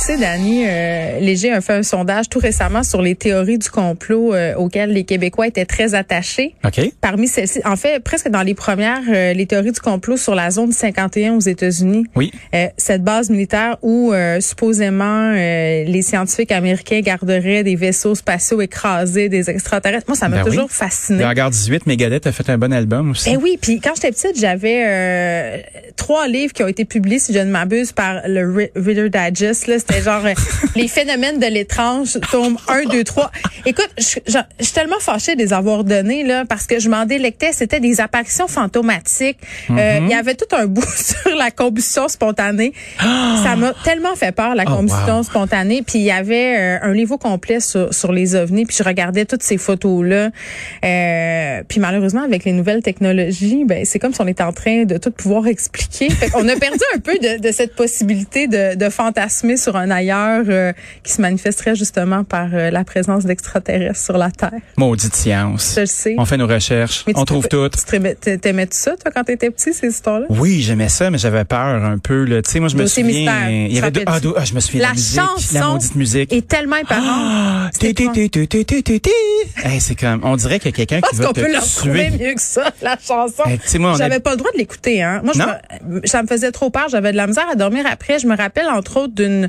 Tu sais, Dani, euh, Léger a fait un sondage tout récemment sur les théories du complot euh, auxquelles les Québécois étaient très attachés. OK. Parmi celles-ci, en fait, presque dans les premières, euh, les théories du complot sur la zone 51 aux États-Unis. Oui. Euh, cette base militaire où euh, supposément euh, les scientifiques américains garderaient des vaisseaux spatiaux écrasés, des extraterrestres. Moi, ça m'a Ben oui. toujours fasciné. Le Regard 18, Megadeth a fait un bon album aussi. Eh oui, puis quand j'étais petite, j'avais euh, trois livres qui ont été publiés, si je ne m'abuse, par le Re- Reader Digest. Là, c'était genre euh, les phénomènes de l'étrange, tome 1, 2, 3. Écoute, je je- je suis tellement fâchée de les avoir donnés là parce que je m'en délectais. C'était des apparitions fantomatiques. Euh, Il y avait tout un bout sur la combustion spontanée. Ça m'a tellement fait peur la Oh, combustion wow. spontanée. Puis il y avait euh, un livre au complet sur, sur les ovnis. Puis je regardais toutes ces photos là. Euh, puis malheureusement avec les nouvelles technologies, ben c'est comme si on était en train de tout pouvoir expliquer. Fait on a perdu un peu de, de cette possibilité de, de fantasmer sur un ailleurs euh, qui se manifesterait justement par euh, la présence d'extraterrestres sur la Terre. Maudite science. Je le sais. On fait nos recherches, Mais on trouve tout. Tu t'aimais- tout ça toi quand t'étais petit ces histoires là? Oui, j'aimais ça, mais j'avais peur un peu. Là. Tu sais, moi, je me souviens. mystère, il y avait deux- ah, deux- ah, je me souviens La la musique, chanson la maudite musique. est tellement épargnante. Ah, c'est comme, on dirait qu'il y a quelqu'un qui va qu'on te peut le retrouver tuer. mieux que ça, la chanson. J'avais pas le droit de l'écouter, hein. Moi, je Non? me- ça me faisait trop peur. J'avais de la misère à dormir après. Je me rappelle, entre autres, d'une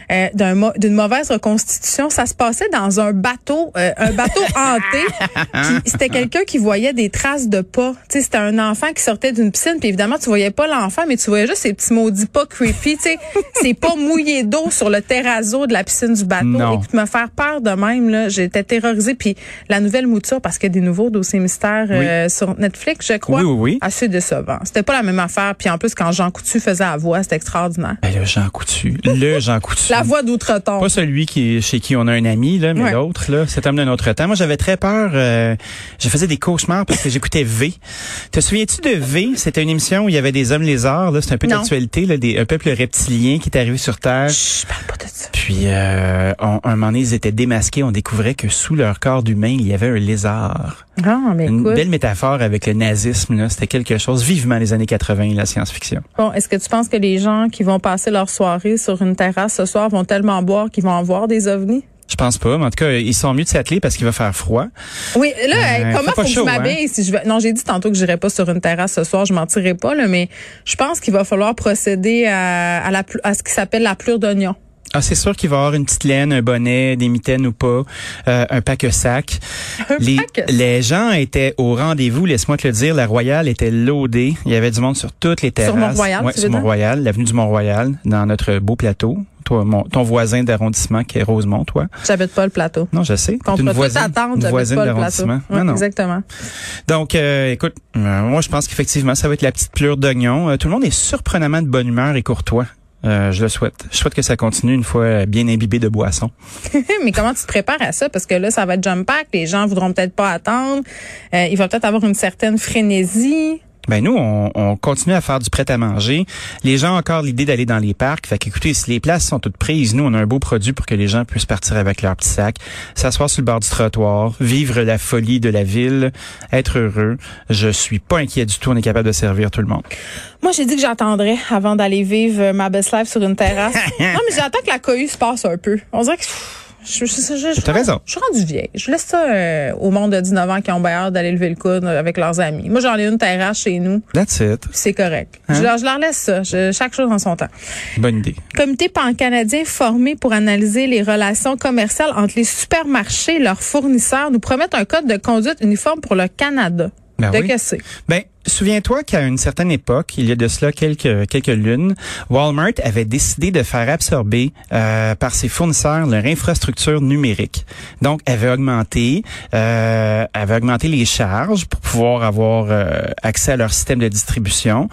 euh, d'une mauvaise reconstitution. Ça se passait dans un bateau, euh, un bateau hanté. C'était quelqu'un qui voyait des traces de pas. Tu sais, c'était un enfant qui sortait d'une piscine. Puis évidemment, tu voyais pas l'enfant, mais tu voyais juste ces petits maudits pas creepy. Tu sais, c'est pas mouillé d'eau sur le terrazzo de la piscine du bateau. Non. Écoute, me faire peur de même, là, j'étais terrorisée. Puis la nouvelle mouture, parce qu'il y a des nouveaux dossiers mystères euh, sur Netflix, je crois. Oui, oui, oui. Assez décevant. C'était pas la même affaire. Puis en plus, quand Jean Coutu faisait la voix, c'était extraordinaire. Ben, le Jean Coutu. Le Jean Coutu. La voix d'outre-tombe. Pas celui qui chez qui on a un ami là, mais Ouais. l'autre là, cet homme d'un autre temps. Moi, j'avais très peur. euh, je faisais des cauchemars parce que j'écoutais V. Te souviens-tu de V? C'était une émission où il y avait des hommes lézards. Là, c'est un peu d'actualité, là, des un peuple reptilien qui est arrivé sur Terre. Chut, parle pas de ça. Puis, euh, on- un moment donné, ils étaient démasqués. On découvrait que sous leur corps d'humain, il y avait un lézard. Ah, mais Une écoute. belle métaphore avec le nazisme. là. C'était quelque chose vivement les années 80, la science-fiction. Bon, est-ce que tu penses que les gens qui vont passer leur soirée sur une terrasse ce soir vont tellement boire qu'ils vont en voir des ovnis? Je pense pas, mais en tout cas, ils sont mieux de s'atteler parce qu'il va faire froid. Oui, là, Euh, comment faut que je chaud, hein? m'habille si je vais Non, j'ai dit tantôt que j'irais pas sur une terrasse ce soir, je m'en tirerai pas là, mais je pense qu'il va falloir procéder à, à la plu- à ce qui s'appelle la plure d'oignon. Ah, c'est sûr qu'il va y avoir une petite laine, un bonnet, des mitaines ou pas, euh, un pack-sac. Un Les, pack-sac. les gens étaient au rendez-vous, laisse-moi te le dire. La Royale était loadée. Il y avait du monde sur toutes les terrasses. Mont-Royal, Ouais, sur? Mont-Royal, l'avenue du Mont-Royal, dans notre beau plateau. Toi, mon, ton voisin d'arrondissement qui est Rosemont, toi? J'habite pas le plateau. Non, je sais. Contre une toute voisine, une voisine pas le plateau. d'arrondissement. Ouais, Non. Exactement. Donc, euh, écoute, euh, moi, je pense qu'effectivement, ça va être la petite plure d'oignon. Euh, tout le monde est surprenamment de bonne humeur et courtois. Euh, je le souhaite. Je souhaite que ça continue une fois euh, bien imbibé de boisson. mais comment tu te prépares à ça? Parce que là, ça va être jump pack. Les gens voudront peut-être pas attendre. Euh, il va peut-être avoir une certaine frénésie. Ben nous, on, on continue à faire du prêt à manger. Les gens ont encore l'idée d'aller dans les parcs. Fait qu'écoutez, si les places sont toutes prises, nous, on a un beau produit pour que les gens puissent partir avec leur petit sac, s'asseoir sur le bord du trottoir, vivre la folie de la ville, être heureux. Je suis pas inquiet du tout. On est capable de servir tout le monde. Moi, j'ai dit que j'attendrais avant d'aller vivre ma best life sur une terrasse. non, mais j'attends que la cohue se passe un peu. On dirait que je, je, je, je, T'as raison. Je suis rendue vieille. Je laisse ça euh, au monde de 19 ans qui ont bien hâte d'aller lever le coude avec leurs amis. Moi, j'en ai une terrasse chez nous. That's it. C'est correct. Hein? Je, leur, je leur laisse ça. Je- chaque chose en son temps. Bonne idée. Comité pan-canadien formé pour analyser les relations commerciales entre les supermarchés et leurs fournisseurs nous promettent un code de conduite uniforme pour le Canada. Ben de oui. casser. Ben, souviens-toi qu'à une certaine époque, il y a de cela quelques quelques lunes, Walmart avait décidé de faire absorber euh, par ses fournisseurs leur infrastructure numérique. Donc, avait augmenté, euh, avait augmenté les charges pour pouvoir avoir euh, accès à leur système de distribution.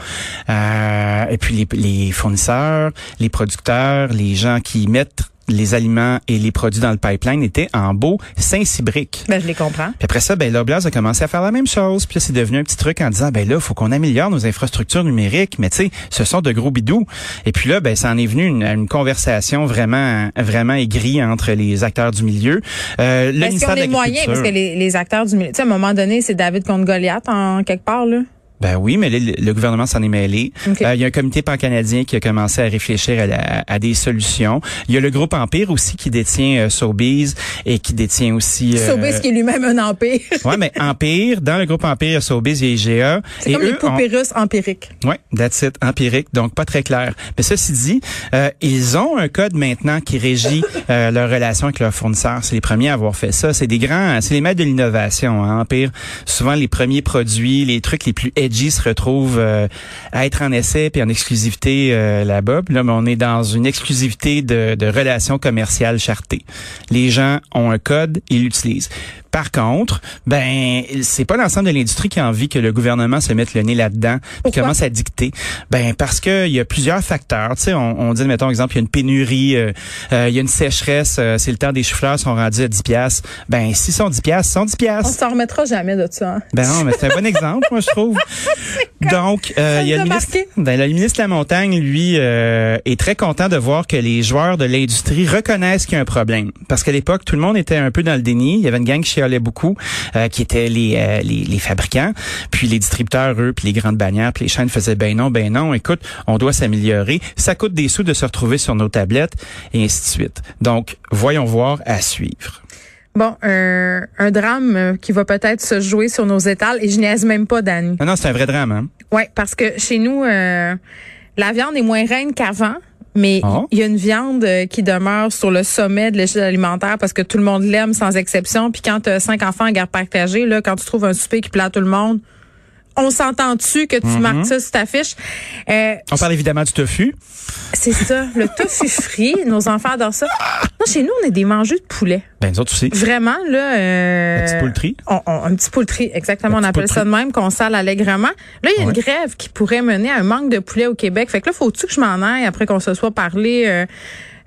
Euh, et puis les, les fournisseurs, les producteurs, les gens qui mettent les aliments et les produits dans le pipeline étaient en beau Saint-Cybrique. Ben, je les comprends. Puis après ça, ben Loblaws a commencé à faire la même chose. Puis là, c'est devenu un petit truc en disant, ben là, faut qu'on améliore nos infrastructures numériques. Mais tu sais, ce sont de gros bidous. Et puis là, ben ça en est venu une, une conversation vraiment, vraiment aigrie entre les acteurs du milieu. Euh, le Est-ce qu'on est moyen? Parce que les, les acteurs du milieu, tu sais, à un moment donné, c'est David contre Goliath en quelque part, là. Ben oui, mais le, le gouvernement s'en est mêlé. OK. Euh, il y a un comité pan-canadien qui a commencé à réfléchir à, la- à des solutions. Il y a le groupe Empire aussi qui détient euh, Sobeys et qui détient aussi... euh, Sobeys qui est lui-même un empire. Ouais, mais Empire, dans le groupe Empire, il y a Sobeys, il y a IGA. C'est comme les eux ont- poupées russes empiriques. Ouais, that's it, empirique, donc pas très clair. Mais ceci dit, euh, ils ont un code maintenant qui régit euh, leur relation avec leurs fournisseurs. C'est les premiers à avoir fait ça. C'est des grands, c'est les maîtres de l'innovation. Hein, Empire, souvent les premiers produits, les trucs les plus se retrouvent euh, à être en essai puis en exclusivité euh, là-bas. Là, mais on est dans une exclusivité de, de relations commerciales chartées. Les gens ont un code, ils l'utilisent. Par contre, ben c'est pas l'ensemble de l'industrie qui a envie que le gouvernement se mette le nez là-dedans Pourquoi? commence à dicter. Ben parce que il y a plusieurs facteurs. Tu sais, on, on dit mettons exemple, il y a une pénurie, euh, euh, il y a une sécheresse, euh, c'est le temps des chou-fleurs sont rendus à 10 piastres. Ben s'ils sont 10 piastres, ils sont 10 On piastres. s'en remettra jamais de ça. hein. Ben non, mais c'est un bon exemple, moi je trouve. Donc, euh, il y a le ministre, ben, le ministre de la Montagne, lui, euh, est très content de voir que les joueurs de l'industrie reconnaissent qu'il y a un problème. Parce qu'à l'époque, tout le monde était un peu dans le déni. Il y avait une gang qui chialait beaucoup, euh, qui étaient les, euh, les, les fabricants, puis les distributeurs, eux, puis les grandes bannières, puis les chaînes faisaient ben non, ben non, écoute, on doit s'améliorer. Ça coûte des sous de se retrouver sur nos tablettes, et ainsi de suite. Donc, voyons voir à suivre. Bon, un, un drame euh, qui va peut-être se jouer sur nos étals et je niaise même pas, Dani. Non, non, c'est un vrai drame, hein? Oui, parce que chez nous, euh, la viande est moins reine qu'avant. Mais Ah. il y a une viande euh, qui demeure sur le sommet de l'échelle alimentaire parce que tout le monde l'aime sans exception. Puis quand tu as cinq enfants à garde partagée, là, quand tu trouves un souper qui plaît à tout le monde, on s'entend-tu que tu Mm-hmm. marques ça sur ta fiche? Euh, On parle évidemment du tofu. c'est ça, le tofu frit. Nos enfants adorent ça. Non, chez nous, on est des mangeux de poulet. Ben, nous autres aussi. Vraiment, là. Euh, Un petit poultry. on- on- un petit poultry, exactement. Un on appelle ça de même, qu'on sale allègrement. Là, il y a Ouais. une grève qui pourrait mener à un manque de poulet au Québec. Fait que là, faut-tu que je m'en aille après qu'on se soit parlé euh,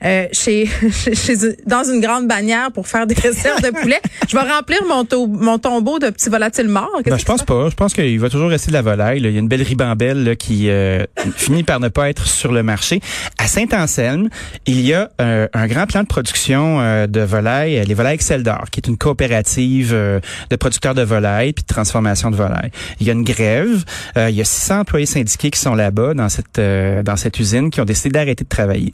euh, chez, chez- dans une grande bannière pour faire des réserves de poulet? Je vais remplir mon, to- mon tombeau de petits volatiles morts. Ben, je pense pas. Je pense qu'il va toujours rester de la volaille. là. Il y a une belle ribambelle là, qui euh, finit par ne pas être sur le marché. À Saint-Anselme, il y a euh, un grand plan de production euh, de volailles, euh, les volailles Excel d'Or, qui est une coopérative euh, de producteurs de volailles puis de transformation de volailles. Il y a une grève. Euh, il y a 600 employés syndiqués qui sont là-bas dans cette euh, dans cette usine qui ont décidé d'arrêter de travailler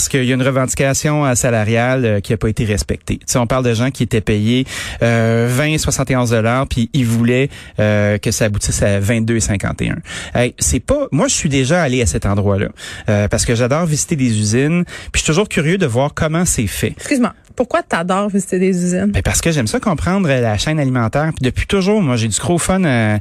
parce qu'il y a une revendication euh, salariale euh, qui n'a pas été respectée. Tu sais, on parle de gens qui étaient payés euh, 20, 71 dollars, puis ils voulaient euh, que ça aboutisse à 22,51. Hey, c'est pas. Moi, je suis déjà allé à cet endroit-là euh, parce que j'adore visiter des usines, puis je suis toujours curieux de voir comment c'est fait. Excuse-moi. Pourquoi t'adores visiter des usines? Ben parce que j'aime ça comprendre la chaîne alimentaire. Puis depuis toujours, moi, j'ai du gros fun à,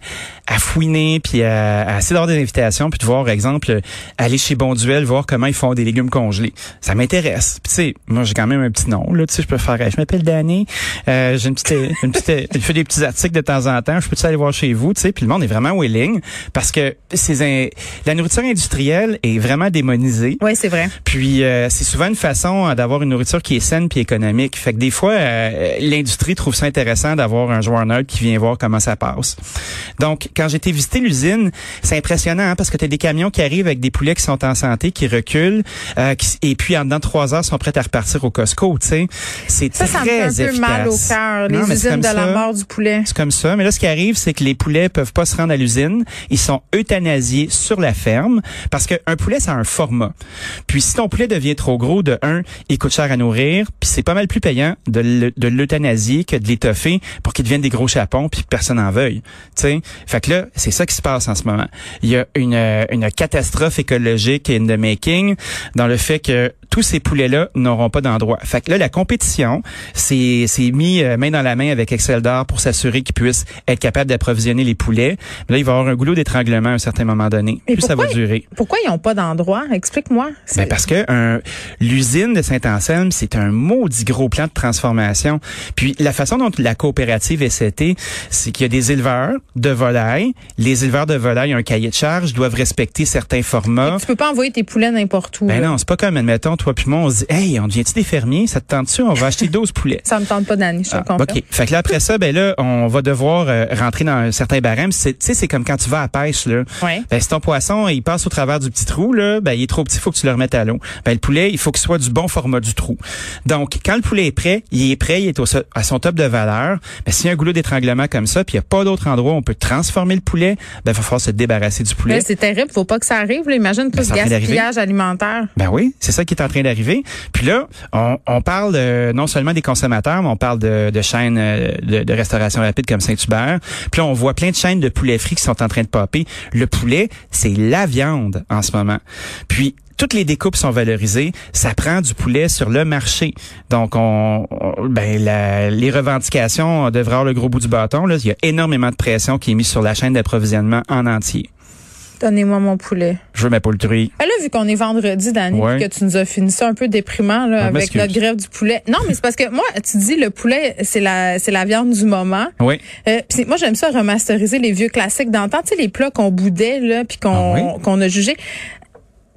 à fouiner, puis à, à essayer d'avoir des invitations, puis de voir, exemple, aller chez Bonduel, voir comment ils font des légumes congelés. Ça m'intéresse. Puis tu sais, moi, j'ai quand même un petit nom, là. Tu sais, je peux faire, je m'appelle Danny, euh, j'ai une petite, une petite, je fais des petits articles de temps en temps. Je peux aller voir chez vous, tu sais. Puis le monde est vraiment willing parce que c'est un- la nourriture industrielle est vraiment démonisée. Oui, c'est vrai. Puis euh, c'est souvent une façon euh, d'avoir une nourriture qui est saine puis économique. Fait que des fois, euh, l'industrie trouve ça intéressant d'avoir un joueur neutre qui vient voir comment ça passe. Donc, quand été visiter l'usine, c'est impressionnant hein, parce que tu as des camions qui arrivent avec des poulets qui sont en santé, qui reculent, euh, qui- et puis en dedans de trois heures, sont prêts à repartir au Costco. Tu sais, c'est Ça, ça me fait très peu mal au efficace. cœur, les usines de la mort du poulet. C'est comme ça. Mais là, ce qui arrive, c'est que les poulets peuvent pas se rendre à l'usine. Ils sont euthanasiés sur la ferme parce qu'un poulet, ça a un format. Puis si ton poulet devient trop gros, de un, il coûte cher à nourrir, puis c'est pas mal plus payant de l'euthanasier que de l'étoffer pour qu'il devienne des gros chapons puis que personne n'en veuille. Tu sais, fait que là, c'est ça qui se passe en ce moment. Il y a une, euh, une catastrophe écologique in the making dans le fait que it. Tous ces poulets-là n'auront pas d'endroit. Fait que là, la compétition, c'est c'est mis euh, main dans la main avec Excel d'or pour s'assurer qu'ils puissent être capables d'approvisionner les poulets. Mais là, il va y avoir un goulot d'étranglement à un certain moment donné. Mais Plus ça va pourquoi- durer. Pourquoi ils n'ont pas d'endroit? Explique-moi. Ben parce que l'usine de Saint-Anselme, c'est un maudit gros plan de transformation. Puis la façon dont la coopérative est setée, c'est qu'il y a des éleveurs de volailles. Les éleveurs de volailles ont un cahier de charge, doivent respecter certains formats. Tu peux pas envoyer tes poulets n'importe où. Ben là. non, c'est pas comme, admettons, toi puis moi, on se dit, hey, on devient-tu des fermiers? Ça te tente-tu? On va acheter 12 poulets. Ça me tente pas d'année, je te Ah. OK. Fait que là, après ça, ben là, on va devoir euh, rentrer dans un certain barème. C'est- Tu sais, c'est comme quand tu vas à la pêche, là. Ouais. Ben, si ton poisson, il passe au travers du petit trou, là, ben, il est trop petit, faut que tu le remettes à l'eau. Ben, le poulet, il faut qu'il soit du bon format du trou. Donc, quand le poulet est prêt, il est prêt, il est au, à son top de valeur. Ben, s'il y a un goulot d'étranglement comme ça, puis il n'y a pas d'autre endroit où on peut transformer le poulet, ben, il va falloir se débarrasser du poulet. C'est terrible, faut pas que ça arrive. Là. Imagine tout Ben, ce gaspillage alimentaire. Ben oui, c'est ça qui est en train d'arriver. Puis là, on, parle non seulement des consommateurs, mais on parle de, de chaînes euh, de, restauration rapide comme Saint-Hubert. Puis là, on voit plein de chaînes de poulet frit qui sont en train de popper. Le poulet, c'est la viande en ce moment. Puis toutes les découpes sont valorisées, ça prend du poulet sur le marché. Donc, on, on- ben, les revendications devraient avoir le gros bout du bâton. Là. Il y a énormément de pression qui est mise sur la chaîne d'approvisionnement en entier. Donnez-moi mon poulet. Je veux ma poultrie. Ah, là, vu qu'on est vendredi, Dani, Ouais. que tu nous as fini ça un peu déprimant là, Ah, avec notre grève du poulet. Non, mais c'est parce que moi, tu dis le poulet, c'est la c'est la viande du moment. Oui. Euh, puis moi, j'aime ça remasteriser les vieux classiques d'antan, tu sais, les plats qu'on boudait là, puis qu'on Ah oui? qu'on a jugé.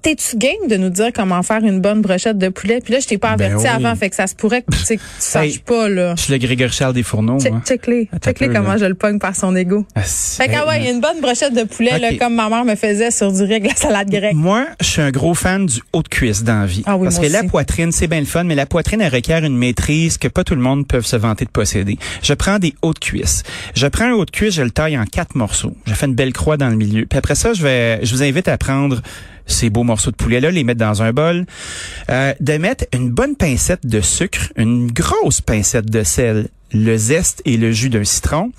T'es-tu game de nous dire comment faire une bonne brochette de poulet? Puis là, je t'ai pas Ben averti oui. avant, fait que ça se pourrait que, tu sais, que tu saches Hey. pas, là. Je suis le Grégory Charles des fourneaux, Check, check-les. Check-les comment là. je le pogne par son ego. Ah. Fait que, ah ouais, il y a une bonne brochette de poulet, là, comme ma mère me faisait sur du riz avec la salade grecque. Moi, je suis un gros fan du haut de cuisse dans la vie. Ah oui, Parce que la poitrine, c'est bien le fun, mais la poitrine, elle requiert une maîtrise que pas tout le monde peut se vanter de posséder. Je prends des hauts de cuisse. Je prends un haut de cuisse, je le taille en quatre morceaux. Je fais une belle croix dans le milieu. Puis après ça, je vais, je vous invite à prendre ces beaux morceaux de poulet-là, les mettre dans un bol, euh, de mettre une bonne pincette de sucre, une grosse pincette de sel, le zeste et le jus d'un citron,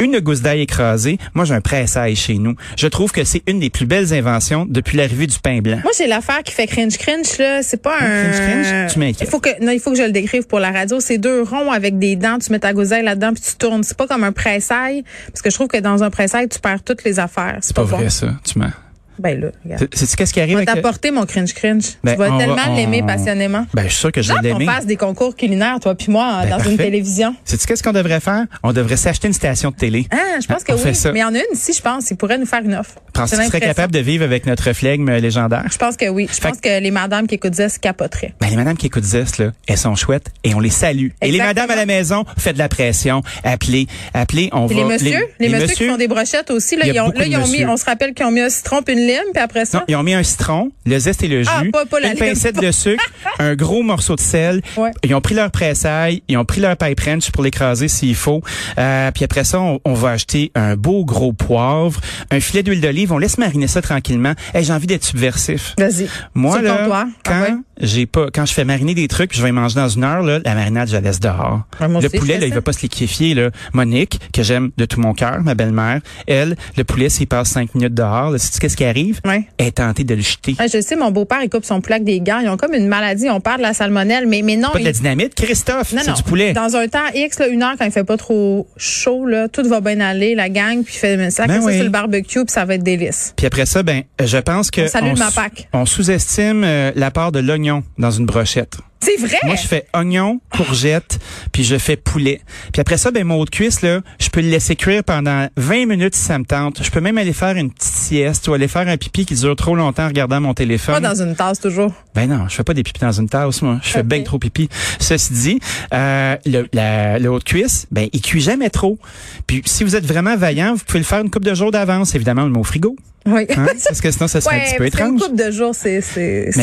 une gousse d'ail écrasée. Moi, j'ai un pressail chez nous. Je trouve que c'est une des plus belles inventions depuis l'arrivée du pain blanc. Moi, j'ai l'affaire qui fait cringe cringe là. C'est pas un. cringe cringe? Tu m'inquiètes. Il faut que non, il faut que je le décrive pour la radio. C'est deux ronds avec des dents. Tu mets ta gouseille là-dedans puis tu tournes. C'est pas comme un pressail parce que je trouve que dans un pressail tu perds toutes les affaires. C'est C'est pas bon. vrai, ça. Tu mens. Ben là, regarde. C'est- qu'est-ce qui arrive Je vais le- t'apporter mon cringe cringe. Ben, tu vas on va- tellement on- l'aimer passionnément. Ben, je suis sûr que je vais l'aimer. fasse des concours culinaires, toi puis moi, Ben, dans parfait. une télévision. Sais-tu qu'est-ce qu'on devrait faire? On devrait s'acheter une station de télé. Ah, je pense que On oui. fait ça. Mais il y en a une ici, je pense. Il pourrait nous faire une offre. Penses-tu J'ai que tu serais l'impression. capable de vivre avec notre flegme légendaire? Je pense que oui. Je Fait pense que les madames qui écoutent se capoteraient. Ben, les madames qui écoutent Zest, là, elles sont chouettes et on les salue. Et les Exactement. madames à la maison, faites de la pression. Appelez, appelez, on va... les messieurs, les, messieurs, qui font des brochettes aussi, là, ils ont, ils mis, on se rappelle qu'ils ont mis un citron une lime, puis après ça? Non, ils ont mis un citron, le zeste et le jus, Ah, pas- pas la une lime. pincette de sucre, un gros morceau de sel. Ouais. Ils ont pris leur pressail, ils ont pris leur pipe wrench pour l'écraser s'il faut. Euh, puis après ça, on, on va acheter un beau gros poivre, un filet d'huile d'olive. On laisse mariner ça tranquillement. Hey, j'ai envie d'être subversif. Vas-y. Moi là, comptoir. quand Ah ouais? j'ai pas, quand je fais mariner des trucs, puis je vais manger dans une heure là, la marinade je la laisse dehors. Ouais, le aussi, poulet là, il va pas se liquéfier là. Monique que j'aime de tout mon cœur, ma belle-mère, elle, le poulet s'il passe cinq minutes dehors, là, qu'est-ce qui arrive? Ouais. Est tentée de le jeter. Ah, je sais, mon beau-père, il coupe son poulet avec des gants. Ils ont comme une maladie. On parle de la salmonelle, mais, mais non. Pas de la dynamite, Christophe, c'est du poulet. Dans un temps X, là, une heure, quand il fait pas trop chaud, là, tout va bien aller, la gang, puis il fait ça, Ben ça sur le barbecue, puis ça va être délice. Puis après ça, ben, je pense que On s- Mapac. on sous-estime euh, la part de l'oignon dans une brochette. C'est vrai! Moi, je fais oignon, courgette, puis je fais poulet. Puis après ça, ben mon haut de cuisse là, je peux le laisser cuire pendant 20 minutes si ça me tente. Je peux même aller faire une petite sieste ou aller faire un pipi qui dure trop longtemps en regardant mon Pas téléphone. dans une tasse toujours. Ben non, je fais pas des pipis dans une tasse, moi. Je fais bien trop pipi. Ceci dit, euh, le, la, le haut de cuisse, ben il cuit jamais trop. Puis si vous êtes vraiment vaillant, vous pouvez le faire une coupe de jours d'avance, évidemment, le mot frigo. Oui. Hein? Parce que sinon, ça serait un petit peu étrange. coupe de jours, c'est,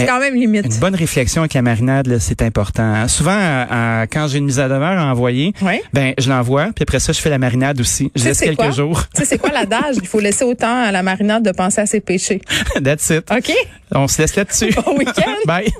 quand même limite. Une bonne réflexion avec la marinade, là, c'est important. Souvent, à- à- quand j'ai une mise à demeure à envoyer, ben je l'envoie, puis après ça, je fais la marinade aussi. Je laisse quelques quoi? jours. Tu sais, c'est quoi l'adage? Il faut laisser autant à la marinade de penser à ses péchés. That's it. OK? On se laisse là-dessus. Bon week-end. Bye.